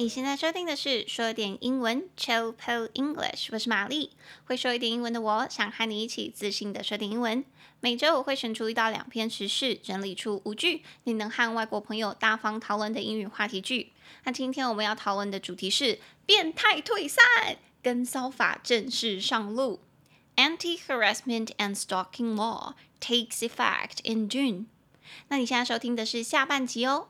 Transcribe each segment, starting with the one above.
你现在收听的是说点英文，Chill Pill English。我是玛丽，会说一点英文的我，想和你一起自信的说点英文。每周我会选出一到两篇时事，整理出五句你能和外国朋友大方讨论的英语话题句。那今天我们要讨论的主题是变态退散，跟骚法正式上路。Anti-harassment and stalking law takes effect in June。那你现在收听的是下半集哦。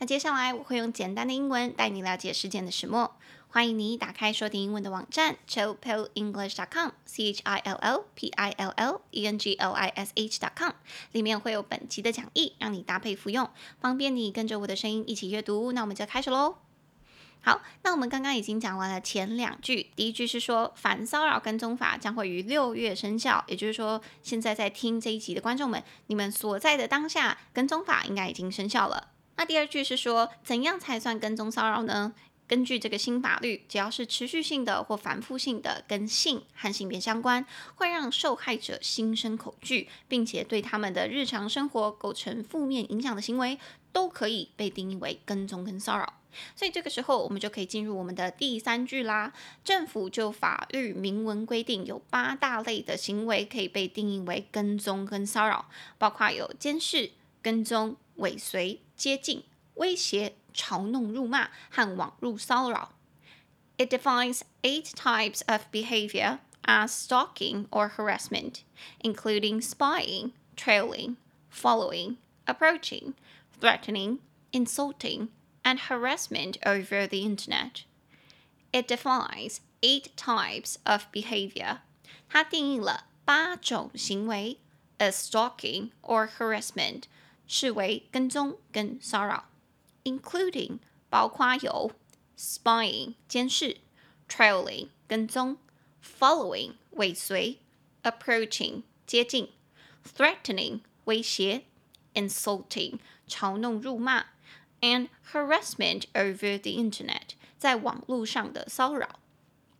那接下来我会用简单的英文带你了解事件的始末。欢迎你打开说点英文的网站 chillpillenglish.com，c h i l l p i l l e n g l i s h.com，里面会有本集的讲义，让你搭配服用，方便你跟着我的声音一起阅读。那我们就开始喽。好，那我们刚刚已经讲完了前两句，第一句是说反骚扰跟踪法将会于六月生效，也就是说，现在在听这一集的观众们，你们所在的当下跟踪法应该已经生效了。那第二句是说，怎样才算跟踪骚扰呢？根据这个新法律，只要是持续性的或反复性的跟性和性别相关，会让受害者心生恐惧，并且对他们的日常生活构成负面影响的行为，都可以被定义为跟踪跟骚扰。所以这个时候，我们就可以进入我们的第三句啦。政府就法律明文规定，有八大类的行为可以被定义为跟踪跟骚扰，包括有监视、跟踪、尾随。接近、威胁、嘲弄、辱骂和网络骚扰。It defines eight types of behavior as stalking or harassment, including spying, trailing, following, approaching, threatening, insulting, and harassment over the internet. It defines eight types of behavior. 它定义了八种行为，as stalking or harassment。 视为跟踪跟骚扰，including 包括有 spying 监视，trailing 跟踪，following 尾随，approaching 接近，threatening 威胁，insulting 嘲弄辱骂，and harassment over the internet 在网络上的骚扰。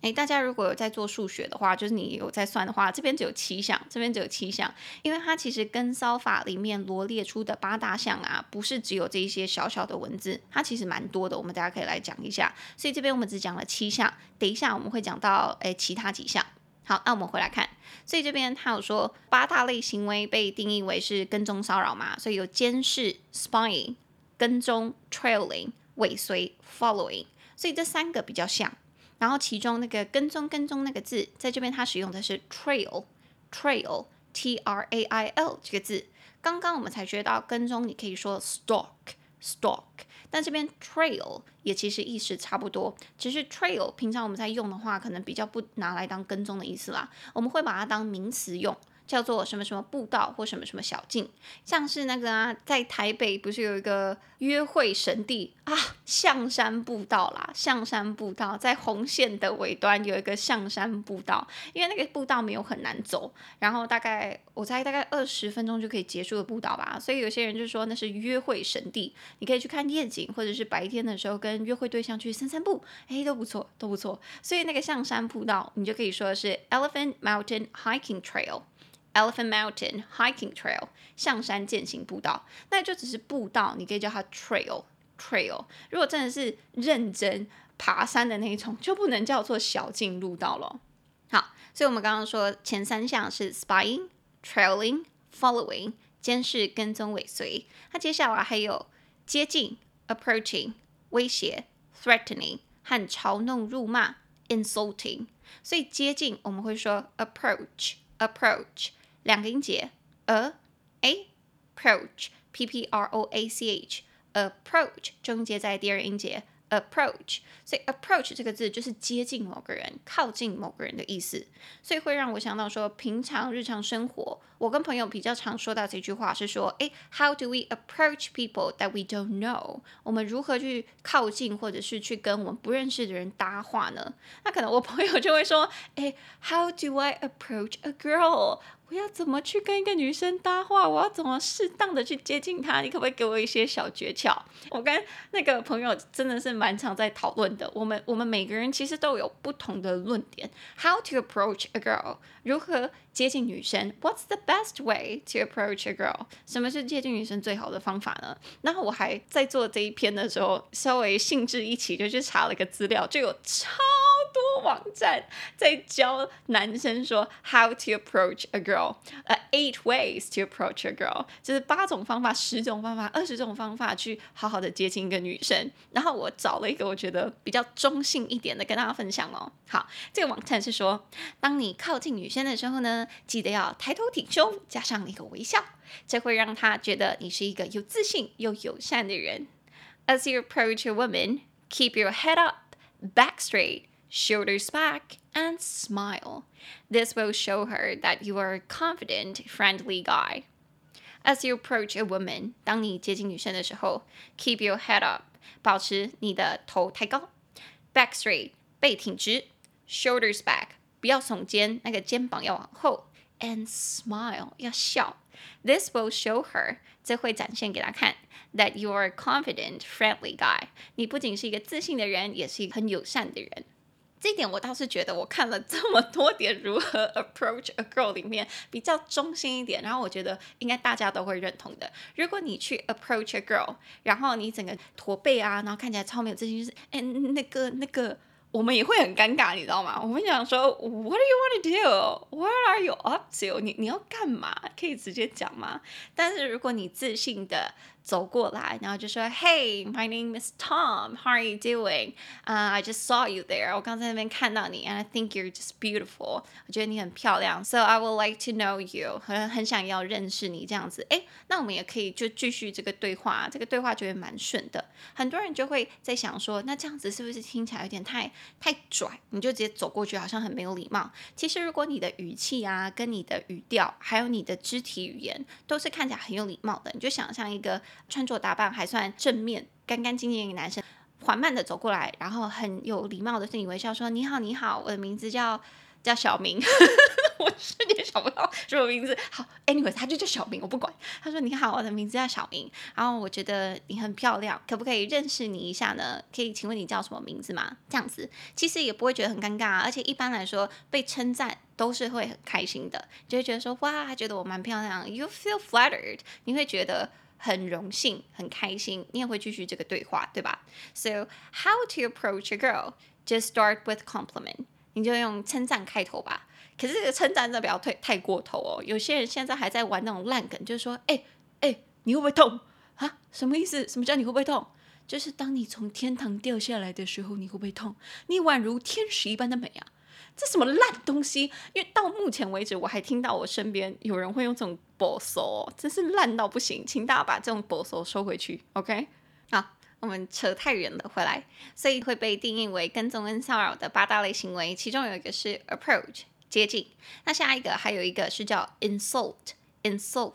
诶，大家如果有在做数学的话，就是你有在算的话，这边只有七项，这边只有七项，因为它其实跟骚法里面罗列出的八大项啊，不是只有这一些小小的文字，它其实蛮多的，我们大家可以来讲一下。所以这边我们只讲了七项，等一下我们会讲到诶其他几项。好，那我们回来看，所以这边它有说八大类行为被定义为是跟踪骚扰嘛，所以有监视 （spying）、跟踪 （trailing）、尾随 （following），所以这三个比较像。然后其中那个跟踪跟踪那个字，在这边它使用的是 trail，trail，t r a i l 这个字。刚刚我们才学到跟踪，你可以说 stalk，stalk，但这边 trail 也其实意思差不多。其实 trail 平常我们在用的话，可能比较不拿来当跟踪的意思啦，我们会把它当名词用。叫做什么什么步道或什么什么小径，像是那个啊，在台北不是有一个约会神地啊，象山步道啦，象山步道在红线的尾端有一个象山步道，因为那个步道没有很难走，然后大概我猜大概二十分钟就可以结束的步道吧，所以有些人就说那是约会神地，你可以去看夜景，或者是白天的时候跟约会对象去散散步，诶，都不错，都不错，所以那个象山步道你就可以说是 Elephant Mountain Hiking Trail。Elephant Mountain Hiking Trail，象山健行步道，那就只是步道，你可以叫它 trail trail。如果真的是认真爬山的那一种，就不能叫做小径路道了。好，所以我们刚刚说前三项是 spying、trailing、following，监视、跟踪、尾随。那接下来还有接近 approaching、威胁 threatening 和嘲弄、辱骂 insulting。所以接近我们会说 approach approach。两个音节，a a approach p p r o a c h approach 中间在第二音节 approach，所以 approach 这个字就是接近某个人、靠近某个人的意思，所以会让我想到说，平常日常生活，我跟朋友比较常说到这句话是说，诶，how do we approach people that we don't know？我们如何去靠近或者是去跟我们不认识的人搭话呢？那可能我朋友就会说，诶，how do I approach a girl？ 我要怎么去跟一个女生搭话？我要怎么适当的去接近她？你可不可以给我一些小诀窍？我跟那个朋友真的是蛮常在讨论的。我们我们每个人其实都有不同的论点。How to approach a girl？如何接近女生？What's the best way to approach a girl？什么是接近女生最好的方法呢？然后我还在做这一篇的时候，稍微兴致一起就去查了个资料，就有超多网站在教男生说 How to approach a girl？呃，Eight ways to approach a girl，就是八种方法、十种方法、二十种方法去好好的接近一个女生。然后我找了一个我觉得比较中性一点的跟大家分享哦。好，这个网站是说，当你靠近女生的时候呢，记得要抬头挺胸，加上一个微笑，这会让她觉得你是一个有自信又友善的人。As you approach a woman, keep your head up, back straight. Shoulders back and smile. This will show her that you are a confident, friendly guy. As you approach a woman，当你接近女生的时候，keep your head up，保持你的头抬高，back straight，背挺直，shoulders back， 不要耸肩，那个肩膀要往后，and smile，要笑。This will show her，这会展现给她看，that you are a confident, friendly guy。你不仅是一个自信的人，也是一个很友善的人。这点我倒是觉得，我看了这么多点如何 approach a girl 里面比较中心一点，然后我觉得应该大家都会认同的。如果你去 approach a girl，然后你整个驼背啊，然后看起来超没有自信，就是哎那个那个，我们也会很尴尬，你知道吗？我们想说，What do you want to do？What are you up to？你你要干嘛？可以直接讲吗？但是如果你自信的。走过来，然后就说：“Hey, my name is Tom. How are you doing? Uh, I just saw you there. 我刚在那边看到你，and I think you're just beautiful. 我觉得你很漂亮，so I would like to know you. 很很想要认识你这样子。诶，那我们也可以就继续这个对话，这个对话就会蛮顺的。很多人就会在想说，那这样子是不是听起来有点太太拽？你就直接走过去，好像很没有礼貌。其实如果你的语气啊，跟你的语调，还有你的肢体语言，都是看起来很有礼貌的，你就想象一个。穿着打扮还算正面、干干净净的一个男生，缓慢的走过来，然后很有礼貌的对你微笑，说：“你好，你好，我的名字叫叫小明。”我瞬间想不到什么名字。好，anyway，他就叫小明，我不管。他说：“你好，我的名字叫小明。”然后我觉得你很漂亮，可不可以认识你一下呢？可以，请问你叫什么名字吗？这样子其实也不会觉得很尴尬啊，而且一般来说被称赞都是会很开心的，就会觉得说：“哇，他觉得我蛮漂亮。”You feel flattered，你会觉得。很荣幸，很开心，你也会继续这个对话，对吧？So how to approach a girl? Just start with compliment，你就用称赞开头吧。可是这个称赞真的不要太太过头哦。有些人现在还在玩那种烂梗，就是说，哎哎，你会不会痛啊？什么意思？什么叫你会不会痛？就是当你从天堂掉下来的时候，你会不会痛？你宛如天使一般的美啊！这什么烂东西？因为到目前为止，我还听到我身边有人会用这种保守，真是烂到不行，请大家把这种保守收回去，OK？好，我们扯太远了，回来，所以会被定义为跟踪跟骚扰的八大类行为，其中有一个是 approach 接近，那下一个还有一个是叫 insult，insult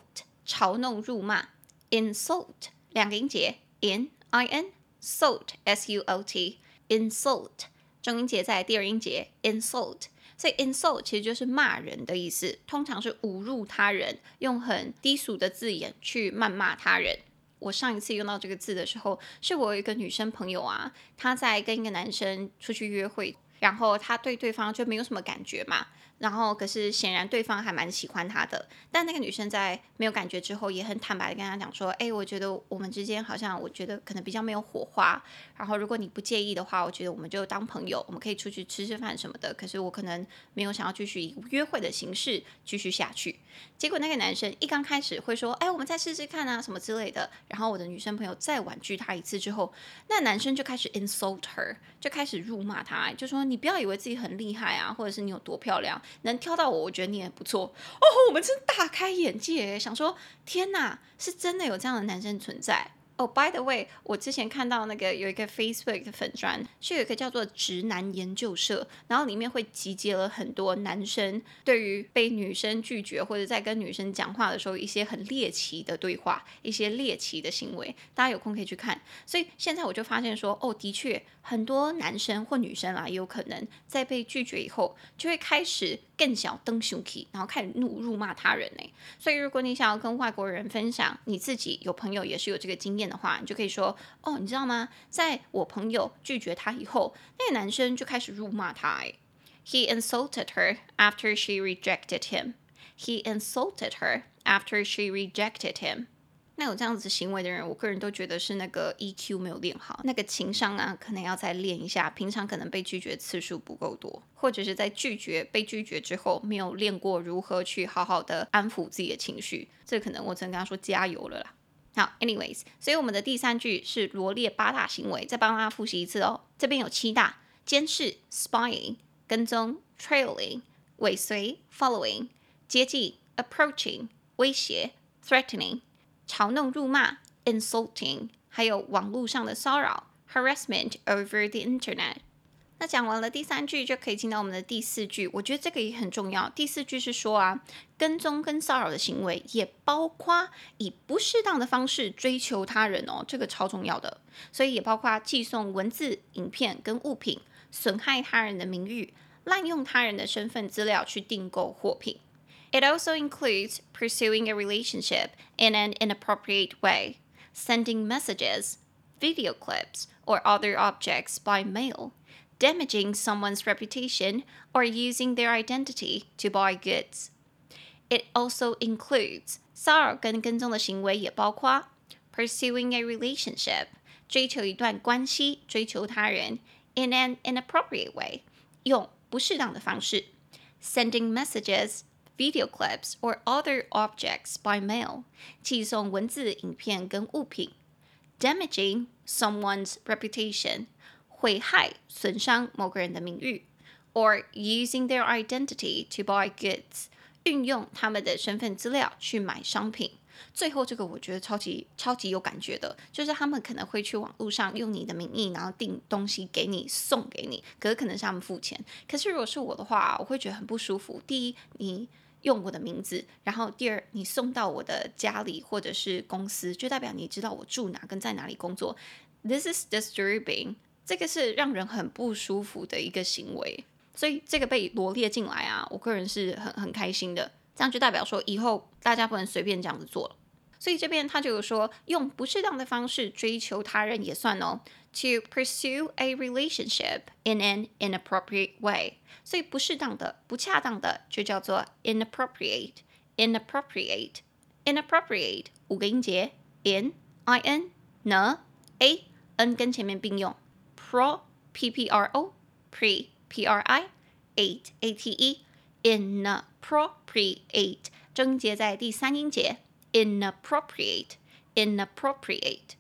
嘲弄辱骂，insult 两个音节 in i n sult s u o t insult。重音节在第二音节，insult，所以 insult 其实就是骂人的意思，通常是侮辱他人，用很低俗的字眼去谩骂他人。我上一次用到这个字的时候，是我有一个女生朋友啊，她在跟一个男生出去约会，然后她对对方就没有什么感觉嘛。然后，可是显然对方还蛮喜欢他的，但那个女生在没有感觉之后，也很坦白的跟他讲说：“哎，我觉得我们之间好像，我觉得可能比较没有火花。然后，如果你不介意的话，我觉得我们就当朋友，我们可以出去吃吃饭什么的。可是我可能没有想要继续以约会的形式继续下去。结果那个男生一刚开始会说：‘哎，我们再试试看啊，什么之类的。’然后我的女生朋友再婉拒他一次之后，那男生就开始 insult her，就开始辱骂他，就说：‘你不要以为自己很厉害啊，或者是你有多漂亮。’能挑到我，我觉得你也不错哦。我们真大开眼界，想说天哪，是真的有这样的男生存在。哦、By the way，我之前看到那个有一个 Facebook 的粉专，是有一个叫做“直男研究社”，然后里面会集结了很多男生对于被女生拒绝或者在跟女生讲话的时候一些很猎奇的对话，一些猎奇的行为，大家有空可以去看。所以现在我就发现说，哦，的确很多男生或女生啊，也有可能在被拒绝以后，就会开始更小登熊气，然后开始怒辱骂他人呢。所以如果你想要跟外国人分享你自己有朋友也是有这个经验。的话，你就可以说哦，你知道吗？在我朋友拒绝他以后，那个男生就开始辱骂他。He insulted her after she rejected him. He insulted her after she rejected him. 那有这样子行为的人，我个人都觉得是那个 EQ 没有练好，那个情商啊，可能要再练一下。平常可能被拒绝次数不够多，或者是在拒绝被拒绝之后，没有练过如何去好好的安抚自己的情绪。这可能我只能跟他说加油了啦。好，anyways，所以我们的第三句是罗列八大行为，再帮大家复习一次哦。这边有七大：监视 （spying）、跟踪 （trailing）、尾随 （following）、接近 （approaching）、威胁 （threatening）、嘲弄辱骂 （insulting），还有网络上的骚扰 （harassment over the internet）。那讲完了第三句，就可以进到我们的第四句。我觉得这个也很重要。第四句是说啊，跟踪跟骚扰的行为也包括以不适当的方式追求他人哦，这个超重要的。所以也包括寄送文字、影片跟物品，损害他人的名誉，滥用他人的身份资料去订购货品。It also includes pursuing a relationship in an inappropriate way, sending messages, video clips, or other objects by mail. damaging someone's reputation or using their identity to buy goods. It also includes 骚扰跟跟踪的行为也包括 pursuing a relationship 追求一段关系，追求他人 in an inappropriate way 用不适当的方式 sending messages, video clips or other objects by mail 寄送文字、影片跟物品 damaging someone's reputation 毁害、损伤某个人的名誉，or using their identity to buy goods，运用他们的身份资料去买商品。最后这个我觉得超级超级有感觉的，就是他们可能会去网络上用你的名义，然后订东西给你送给你，可是可能是他们付钱。可是如果是我的话，我会觉得很不舒服。第一，你用我的名字，然后第二，你送到我的家里或者是公司，就代表你知道我住哪跟在哪里工作。This is disturbing. 这个是让人很不舒服的一个行为，所以这个被罗列进来啊，我个人是很很开心的。这样就代表说以后大家不能随便这样子做了。所以这边他就有说，用不适当的方式追求他人也算哦。To pursue a relationship in an inappropriate way，所以不适当的、不恰当的就叫做 inappropriate，inappropriate，inappropriate，五个音节，in i n n a n 跟前面并用。pro p p r o pre p r i ate a t e inappropriate 症结在第三音节 inappropriate inappropriate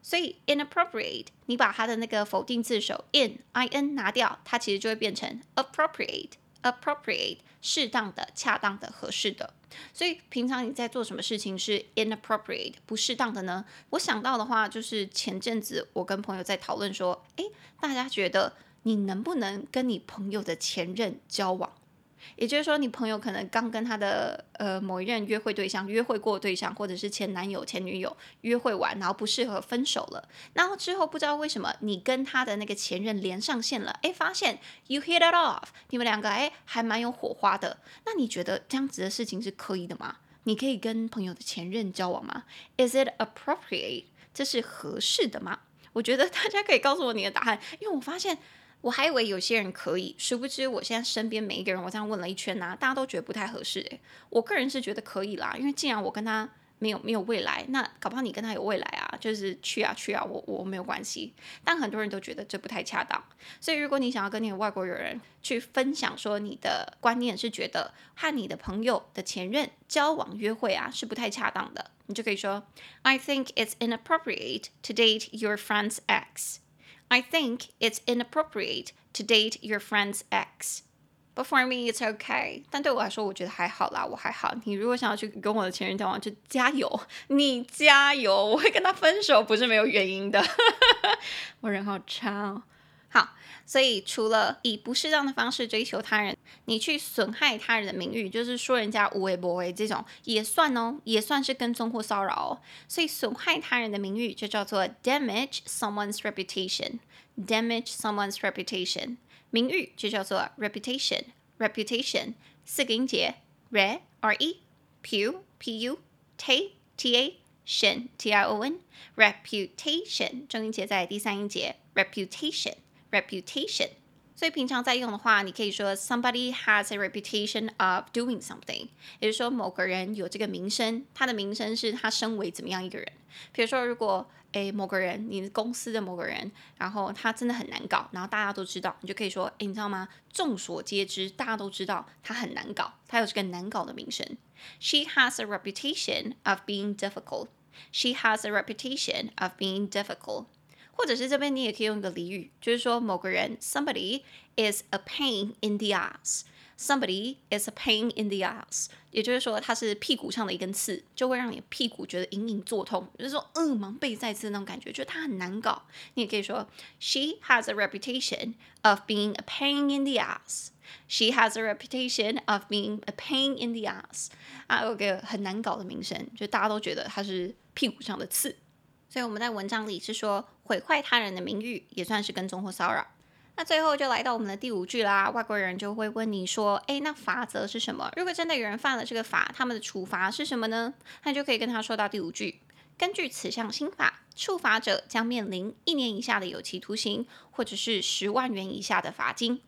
所以 inappropriate 你把它的那个否定字首 in i n 拿掉，它其实就会变成 appropriate appropriate 适当的、恰当的、合适的。所以平常你在做什么事情是 inappropriate 不适当的呢？我想到的话，就是前阵子我跟朋友在讨论说，诶，大家觉得你能不能跟你朋友的前任交往？也就是说，你朋友可能刚跟他的呃某一任约会对象约会过对象，或者是前男友、前女友约会完，然后不适合分手了，然后之后不知道为什么你跟他的那个前任连上线了，哎，发现 you hit it off，你们两个哎还蛮有火花的，那你觉得这样子的事情是可以的吗？你可以跟朋友的前任交往吗？Is it appropriate？这是合适的吗？我觉得大家可以告诉我你的答案，因为我发现。我还以为有些人可以，殊不知我现在身边每一个人，我这样问了一圈呐、大家都觉得不太合适。诶，我个人是觉得可以啦，因为既然我跟他没有没有未来，那搞不好你跟他有未来啊，就是去啊去啊，我我没有关系。但很多人都觉得这不太恰当，所以如果你想要跟你的外国友人去分享说你的观念是觉得和你的朋友的前任交往约会啊是不太恰当的，你就可以说，I think it's inappropriate to date your friend's ex。I think it's inappropriate to date your friend's ex. But for me, it's okay. 但对我来说，我觉得还好啦，我还好。你如果想要去跟我的前任交往，就加油，你加油，我会跟他分手，不是没有原因的。我人好差哦。 好，所以除了以不适当的方式追求他人，你去损害他人的名誉，就是说人家无为不为这种，也算哦，也算是跟踪或骚扰哦。所以损害他人的名誉就叫做 damage someone's reputation。damage someone's reputation。名誉就叫做 reputation，reputation 四个音节，re r e pu p u t t a tion t i o n reputation 重音节在第三音节 reputation reputation。所以平常在用的话，你可以说 somebody has a reputation of doing something，也就是说某个人有这个名声，他的名声是他身为怎么样一个人。比如说，如果诶某个人，你的公司的某个人，然后他真的很难搞，然后大家都知道，你就可以说，诶，你知道吗？众所皆知，大家都知道他很难搞，他有这个难搞的名声。She has a reputation of being difficult. She has a reputation of being difficult. 或者是这边你也可以用一个俚语，就是说某个人，somebody is a pain in the ass。Somebody is a pain in the ass，也就是说他是屁股上的一根刺，就会让你屁股觉得隐隐作痛，就是说嗯，芒背在刺那种感觉，就是他很难搞。你也可以说，She has a reputation of being a pain in the ass。She has a reputation of being a pain in the ass。啊，有个很难搞的名声，就大家都觉得他是屁股上的刺。所以我们在文章里是说，毁坏他人的名誉也算是跟踪或骚扰。那最后就来到我们的第五句啦。外国人就会问你说：“诶，那法则是什么？如果真的有人犯了这个法，他们的处罚是什么呢？”那就可以跟他说到第五句：“根据此项新法，触法者将面临一年以下的有期徒刑，或者是十万元以下的罚金。”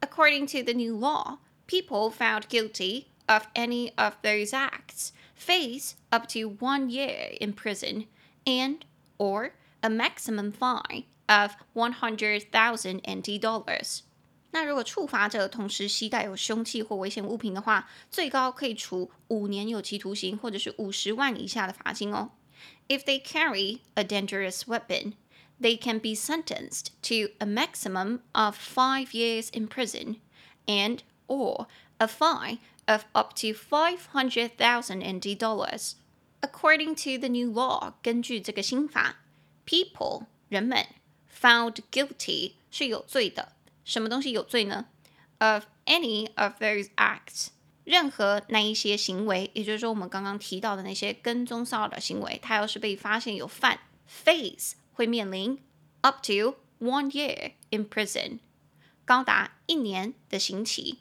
According to the new law, people found guilty of any of those acts face up to one year in prison and or a maximum fine of one hundred thousand NT dollars。那如果触罚者同时携带有凶器或危险物品的话，最高可以处五年有期徒刑，或者是五十万以下的罚金哦。If they carry a dangerous weapon, they can be sentenced to a maximum of five years in prison and or a fine of up to five hundred thousand NT dollars. According to the new law，根据这个新法 ，people 人们。Found guilty 是有罪的，什么东西有罪呢？Of any of those acts，任何那一些行为，也就是说我们刚刚提到的那些跟踪骚扰的行为，他要是被发现有犯，face 会面临 up to one year in prison，高达一年的刑期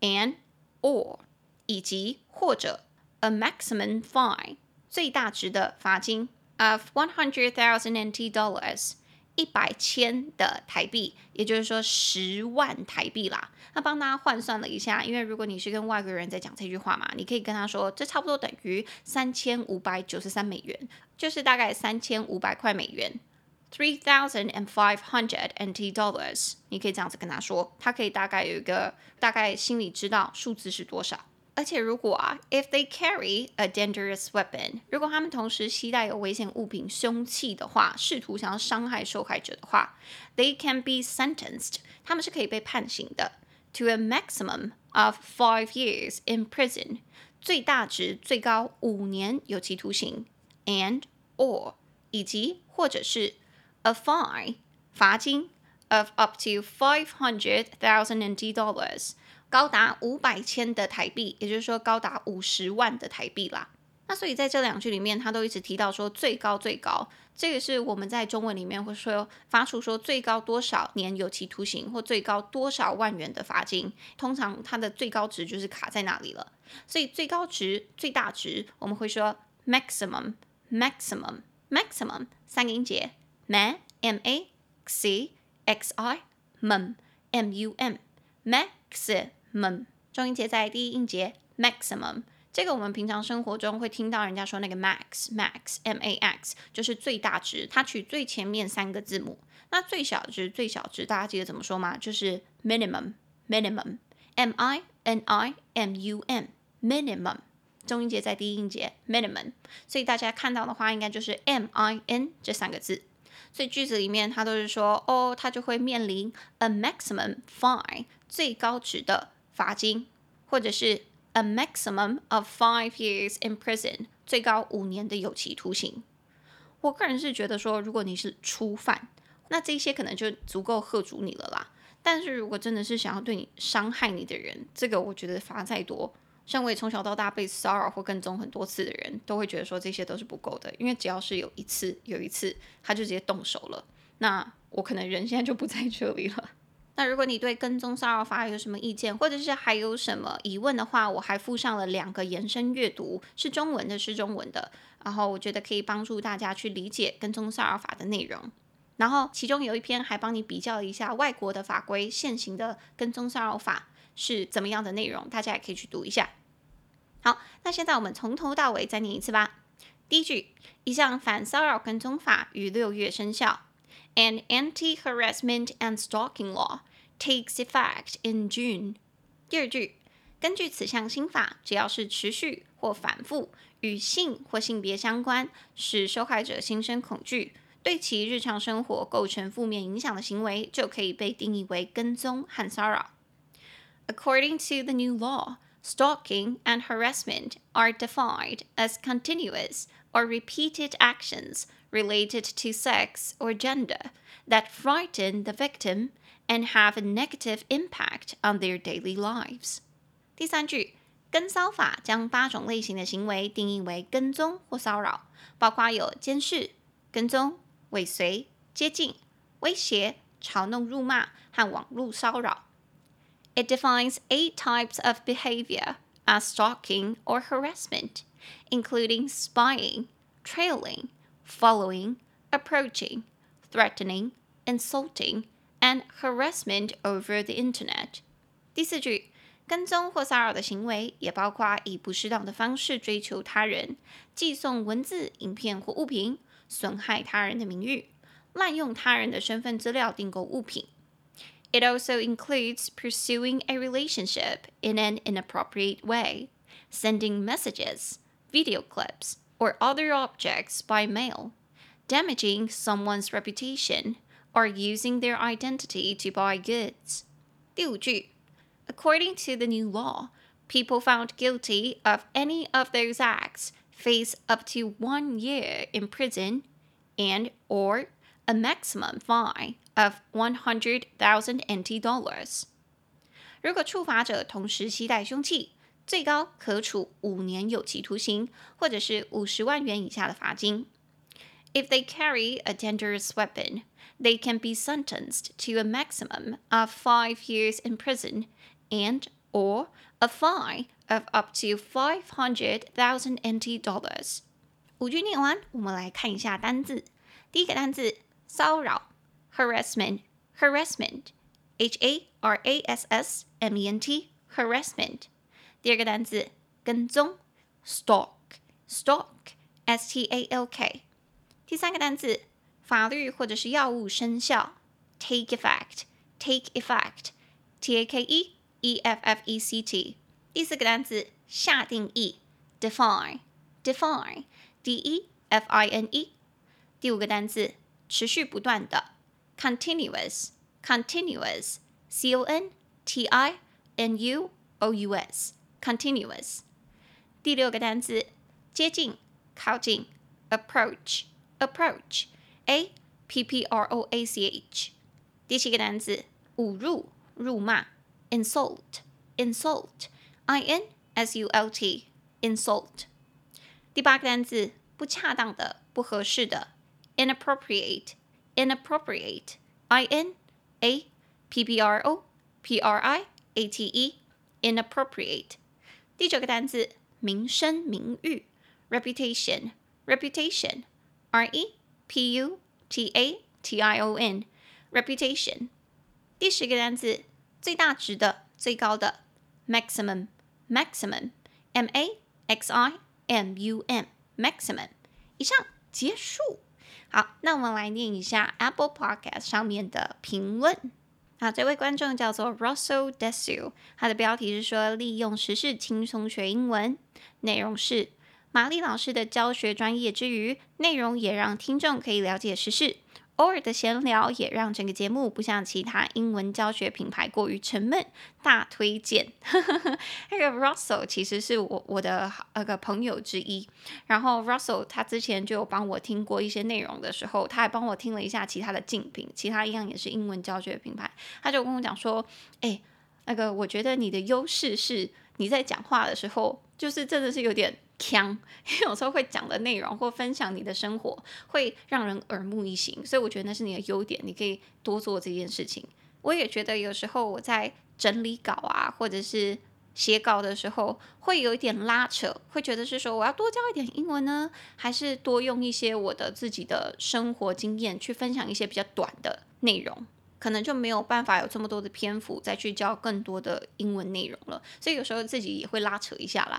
，and or 以及或者 a maximum fine 最大值的罚金 of one hundred thousand NT dollars。一百千的台币，也就是说十万台币啦。那帮大家换算了一下，因为如果你是跟外国人在讲这句话嘛，你可以跟他说，这差不多等于三千五百九十三美元，就是大概三千五百块美元，three thousand and five hundred NT dollars。你可以这样子跟他说，他可以大概有一个大概心里知道数字是多少。而且如果啊，if they carry a dangerous weapon，如果他们同时携带有危险物品、凶器的话，试图想要伤害受害者的话，they can be sentenced，他们是可以被判刑的，to a maximum of five years in prison，最大值最高五年有期徒刑，and or 以及或者是 a fine 罚金 of up to five hundred thousand NT dollars。 高达五百千的台币，也就是说高达五十万的台币啦。那所以在这两句里面，他都一直提到说最高最高，这个是我们在中文里面会说发出说最高多少年有期徒刑或最高多少万元的罚金，通常它的最高值就是卡在那里了。所以最高值、最大值我们会说 maximum maximum maximum 三个音节 ma m a x x i mum m u m max。M 重音节在第一音节 maximum，这个我们平常生活中会听到人家说那个 max max m a x 就是最大值，它取最前面三个字母。那最小值最小值大家记得怎么说吗？就是 minimum minimum m i n i m u m minimum，重音节在第一音节 minimum，所以大家看到的话应该就是 m i n 这三个字。所以句子里面它都是说哦，它就会面临 a maximum fine 最高值的。罚金，或者是 a maximum of five years in prison，最高五年的有期徒刑。我个人是觉得说，如果你是初犯，那这些可能就足够吓阻你了啦。但是如果真的是想要对你伤害你的人，这个我觉得罚再多，像我也从小到大被骚扰或跟踪很多次的人，都会觉得说这些都是不够的，因为只要是有一次有一次，他就直接动手了，那我可能人现在就不在这里了。那如果你对跟踪骚扰法有什么意见，或者是还有什么疑问的话，我还附上了两个延伸阅读，是中文的，是中文的，然后我觉得可以帮助大家去理解跟踪骚扰法的内容。然后其中有一篇还帮你比较一下外国的法规，现行的跟踪骚扰法是怎么样的内容，大家也可以去读一下。好，那现在我们从头到尾再念一次吧。第一句，一项反骚扰跟踪法于六月生效。An anti-harassment and stalking law takes effect in June。第二句，根据此项新法，只要是持续或反复与性或性别相关，使受害者心生恐惧。对其日常生活构成负面影响的行为，就可以被定义为跟踪和骚扰。According to the new law, stalking and harassment are defined as continuous or repeated actions related to sex or gender that frighten the victim and have a negative impact on their daily lives. 第三句，跟骚法将八种类型的行为定义为跟踪或骚扰，包括有监视、跟踪。尾随、接近、威胁、嘲弄、辱骂和网络骚扰。It defines eight types of behavior as stalking or harassment, including spying, trailing, following, approaching, threatening, insulting, and harassment over the internet. 第四句，跟踪或骚扰的行为也包括以不适当的方式追求他人，寄送文字、影片或物品。损害他人的名誉，滥用他人的身份资料订购物品。It also includes pursuing a relationship in an inappropriate way, sending messages, video clips, or other objects by mail, damaging someone's reputation, or using their identity to buy goods. 第五句，According to the new law, people found guilty of any of those acts face up to one year in prison and or a maximum fine of 100,000 NT dollars. 如果触法者同时携带凶器， 最高可处五年有期徒刑，或者是五十万元以下的罚金。If they carry a dangerous weapon, they can be sentenced to a maximum of five years in prison and or a fine of up to five hundred thousand NT dollars。五句念完，我们来看一下单字。第一个单字骚扰，harassment，harassment，h a r a s s m e n t，harassment。 第二个单词跟踪，stalk，stalk，s t a l k。第三个单词法律或者是药物生效，take effect，take effect，t a k e e f f e c t。第四个单词下定义，define，define，d e f i n e。第五个单词持续不断的，continuous，continuous，C-O-N-T-I-N-U-O-U-S s，continuous。第六个单词接近、靠近，approach，approach，a p p r o a c h。第七个单词侮辱、辱骂，insult，insult。I N S U L T insult。第八个单词不恰当的、不合适的，inappropriate inappropriate I N A P P R O P R I A T E inappropriate。 第九个单词名声、名誉，reputation reputation R E P U T A T I O N reputation。第十个单词最大值的、最高的，maximum。Maximum, M A X I M U M, maximum。以上结束。好，那我们来念一下 Apple Podcast 上面的评论。啊，这位观众叫做 Russell Desu，他的标题是说利用时事轻松学英文。内容是玛丽老师的教学专业之余，内容也让听众可以了解时事。偶尔的闲聊也让整个节目不像其他英文教学品牌过于沉闷，大推荐。那个 Russell 其实是我我的那个朋友之一，然后 Russell 他之前就有帮我听过一些内容的时候，他还帮我听了一下其他的竞品，其他一样也是英文教学品牌，他就跟我讲说，哎，那个我觉得你的优势是你在讲话的时候，就是真的是有点。腔，因为有时候会讲的内容或分享你的生活会让人耳目一新，所以我觉得那是你的优点，你可以多做这件事情。我也觉得有时候我在整理稿啊，或者是写稿的时候，会有一点拉扯，会觉得是说我要多教一点英文呢，还是多用一些我的自己的生活经验去分享一些比较短的内容，可能就没有办法有这么多的篇幅再去教更多的英文内容了。所以有时候自己也会拉扯一下啦。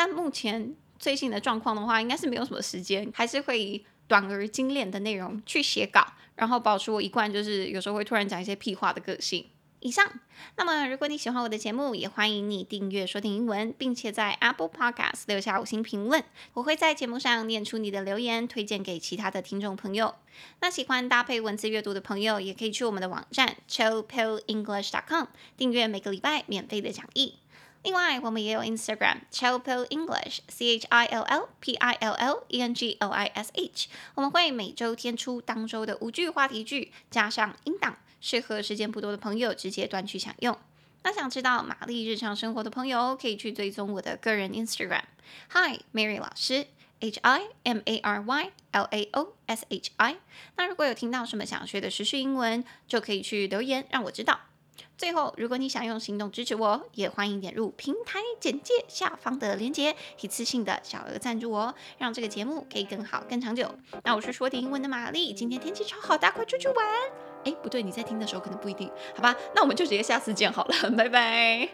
但目前最近的状况的话，应该是没有什么时间，还是会以短而精炼的内容去写稿，然后保持我一贯就是有时候会突然讲一些屁话的个性。以上。那么如果你喜欢我的节目，也欢迎你订阅说听英文，并且在 Apple Podcast 留下五星评论，我会在节目上念出你的留言，推荐给其他的听众朋友。那喜欢搭配文字阅读的朋友，也可以去我们的网站 chillpillenglish.com 订阅每个礼拜免费的讲义。另外，我们也有 Instagram Chilpil English，C H I L L P I L L E N G L I S H。我们会每周天出当周的五句话题句，加上音档，适合时间不多的朋友直接端去享用。那想知道玛丽日常生活的朋友，可以去追踪我的个人 Instagram Hi Mary 老师 H I M A R Y L A O S H I。那如果有听到什么想学的时事英文，就可以去留言让我知道。最后，如果你想用行动支持我，也欢迎点入平台简介下方的链接，一次性的小额赞助我，让这个节目可以更好更长久。那我是说点英文的玛丽，今天天气超好大家，快出去玩！哎，不对，你在听的时候可能不一定，好吧？那我们就直接下次见好了，拜拜。